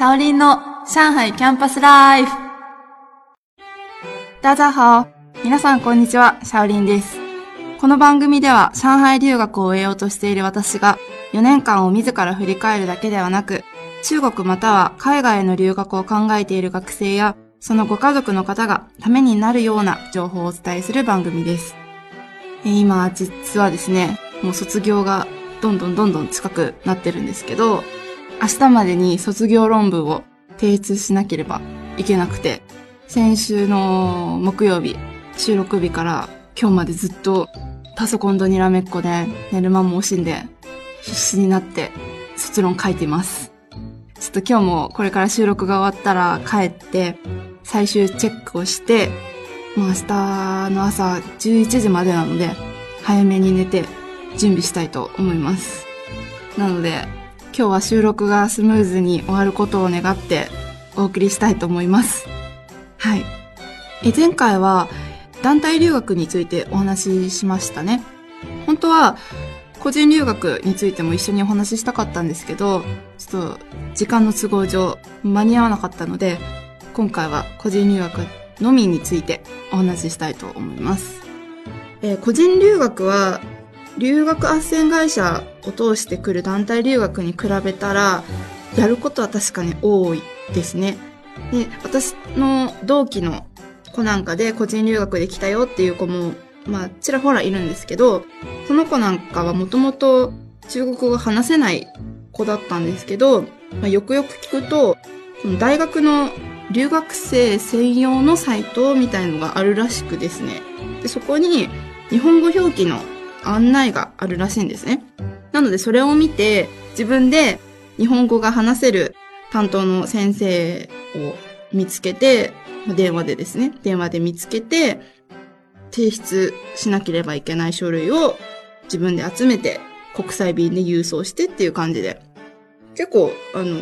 シャオリンの上海キャンパスライフ。大家好。皆さんこんにちは、シャオリンです。この番組では上海留学を終えようとしている私が4年間を自ら振り返るだけではなく、中国または海外への留学を考えている学生やそのご家族の方がためになるような情報をお伝えする番組です。今、実はですね、もう卒業がどんどんどんどん近くなってるんですけど、明日までに卒業論文を提出しなければいけなくて、先週の木曜日、収録日から今日までずっとパソコンとにらめっこで寝る間も惜しんで必死になって卒論書いています。ちょっと今日もこれから収録が終わったら帰って最終チェックをして、もう明日の朝11時までなので早めに寝て準備したいと思います。なので今日は収録がスムーズに終わることを願ってお送りしたいと思います。はい。え前回は団体留学についてお話ししましたね。本当は個人留学についても一緒にお話ししたかったんですけど、ちょっと時間の都合上間に合わなかったので、今回は個人留学のみについてお話ししたいと思います。えー、個人留学は留学斡旋会社を通してくる団体留学に比べたら、やることは確かに多いですね。で、私の同期の子なんかで個人留学で来たよっていう子も、まあ、ちらほらいるんですけど、その子なんかはもともと中国語が話せない子だったんですけど、まあ、よくよく聞くと、大学の留学生専用のサイトみたいのがあるらしくですね。でそこに日本語表記の案内があるらしいんですね。なのでそれを見て自分で日本語が話せる担当の先生を見つけて、電話でですね、電話で見つけて、提出しなければいけない書類を自分で集めて国際便で郵送してっていう感じで。結構、あの、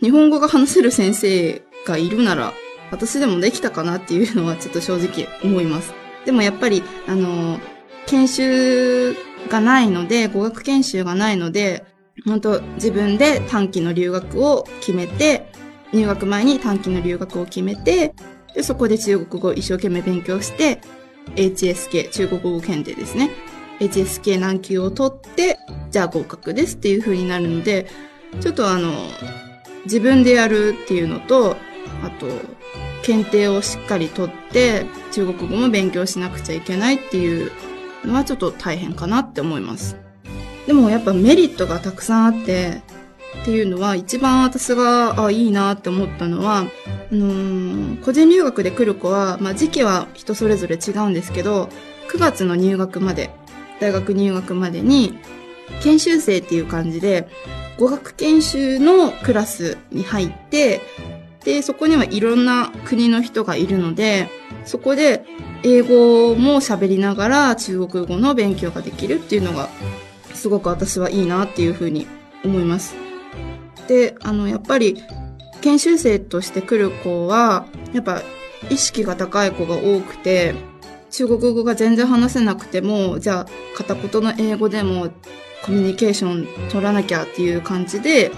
日本語が話せる先生がいるなら、私でもできたかなっていうのはちょっと正直思います。でもやっぱり、あの、研修がないので、語学研修がないので、本当自分で短期の留学を決めて、入学前に短期の留学を決めて、でそこで中国語を一生懸命勉強して、HSK、中国語検定ですね。HSK 難級を取って、じゃあ合格ですっていう風になるので、ちょっとあの、自分でやるっていうのと、あと、検定をしっかり取って、中国語も勉強しなくちゃいけないっていうのはちょっと大変かなって思います。でもやっぱメリットがたくさんあって、っていうのは一番私があいいなって思ったのは、あのー、個人留学で来る子は、まあ時期は人それぞれ違うんですけど、9月の入学まで、大学入学までに、研修生っていう感じで、語学研修のクラスに入って、で、そこにはいろんな国の人がいるので、そこで英語も喋りながら中国語の勉強ができるっていうのが、すごく私はいいなっていうふうに思います。で、あの、やっぱり、研修生として来る子は、やっぱ意識が高い子が多くて、中国語が全然話せなくても、じゃあ片言の英語でもコミュニケーション取らなきゃっていう感じで、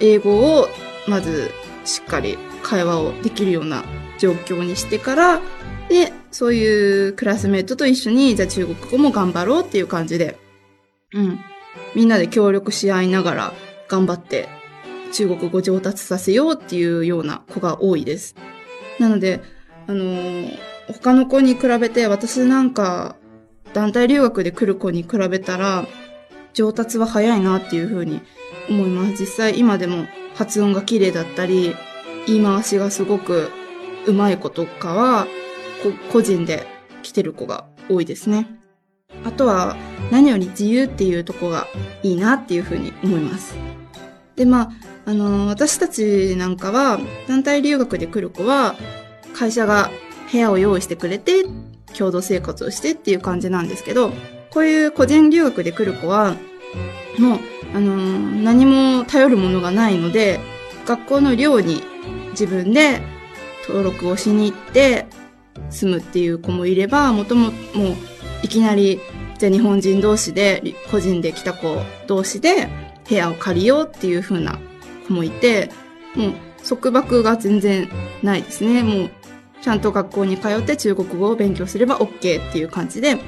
英語をまずしっかり会話をできるような状況にしてから、で、そういうクラスメートと一緒に、じゃあ中国語も頑張ろうっていう感じで、うん。みんなで協力し合いながら頑張って中国語上達させようっていうような子が多いです。なので、あのー、他の子に比べて私なんか団体留学で来る子に比べたら上達は早いなっていうふうに思います。実際今でも発音が綺麗だったり、言い回しがすごく上手い子とかは、個人で来てる子が多いですね。あとは、何より自由っていうとこがいいなっていうふうに思います。で、まあ、あの、私たちなんかは、団体留学で来る子は、会社が部屋を用意してくれて、共同生活をしてっていう感じなんですけど、こういう個人留学で来る子は、もう、あの、何も頼るものがないので、学校の寮に自分で登録をしに行って住むっていう子もいれば、もとも、もう、いきなり、じゃあ日本人同士で、個人で来た子同士で部屋を借りようっていう風な子もいて、もう、束縛が全然ないですね。もう、ちゃんと学校に通って中国語を勉強すれば OK っていう感じで、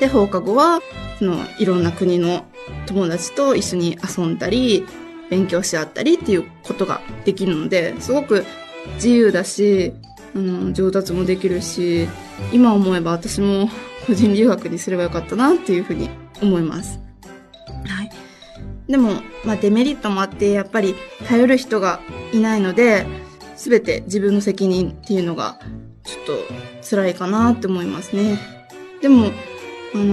で、放課後は、その、いろんな国の友達と一緒に遊んだり、勉強し合ったりっていうことができるので、すごく自由だし、うん、上達もできるし、今思えば私も個人留学にすればよかったなっていうふうに思います。はい。でも、まあデメリットもあって、やっぱり頼る人がいないので、すべて自分の責任っていうのが、ちょっと辛いかなって思いますね。でも、あの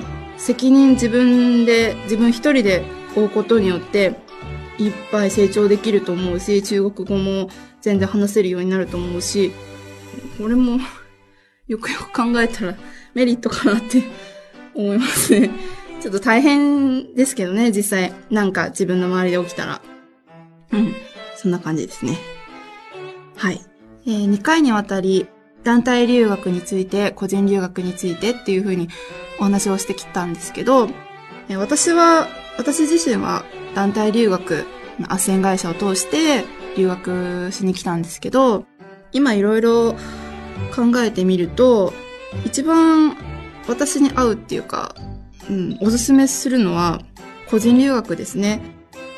ー、責任自分で、自分一人で負うことによって、いっぱい成長できると思うし、中国語も全然話せるようになると思うし、これも よくよく考えたらメリットかなって思いますね。ちょっと大変ですけどね、実際。なんか自分の周りで起きたら。うん。そんな感じですね。はい。えー、2回にわたり、団体留学について、個人留学についてっていうふうにお話をしてきたんですけど、えー、私は、私自身は団体留学、斡旋会社を通して留学しに来たんですけど、今いろいろ考えてみると、一番私に合うっていうか、うん、おすすめするのは個人留学ですね。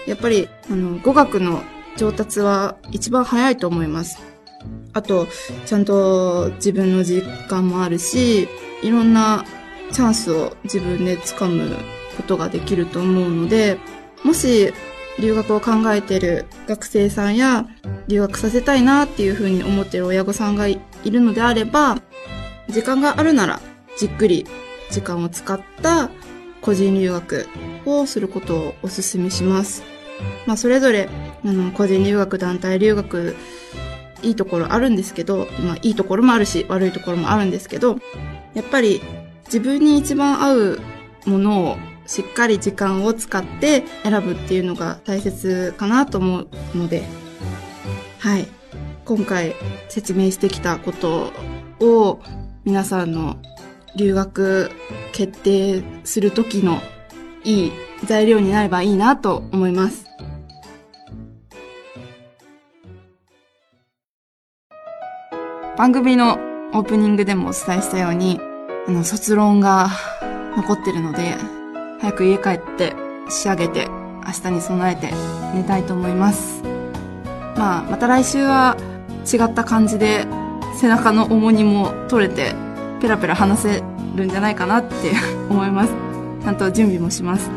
やっぱり、あの、語学の上達は一番早いと思います。あと、ちゃんと自分の実感もあるし、いろんなチャンスを自分で掴むことができると思うので、もし留学を考えている学生さんや留学させたいなっていうふうに思っている親御さんがいるのであれば、時間があるならじっくり時間を使った個人留学をすることをお勧めします。まあそれぞれ、あの、個人留学、団体留学、いいところあるんですけど、まあいいところもあるし、悪いところもあるんですけど、やっぱり自分に一番合うものをしっかり時間を使って選ぶっていうのが大切かなと思うので、はい。今回説明してきたことを皆さんの留学決定する時のいい材料になればいいなと思います。番組のオープニングでもお伝えしたように、あの、卒論が残ってるので、早く家帰って仕上げて明日に備えて寝たいと思います。まあ、また来週は違った感じで背中の重荷も取れてペラペラ話せるんじゃないかなって 思います。ちゃんと準備もします。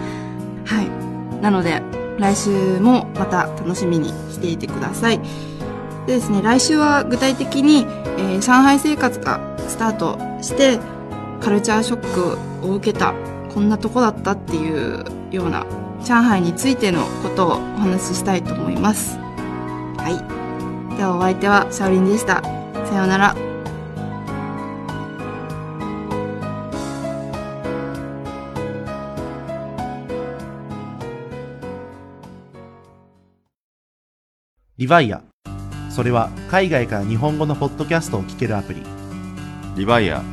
はい。なので、来週もまた楽しみにしていてください。でですね、来週は具体的に、えー、上海生活がスタートして、カルチャーショックを受けた、こんなとこだったっていうような、上海についてのことをお話ししたいと思います。はい。ではお相手はシャオリンでした。さようなら。リヴァイア。それは海外から日本語のポッドキャストを聞けるアプリ。リヴァイア。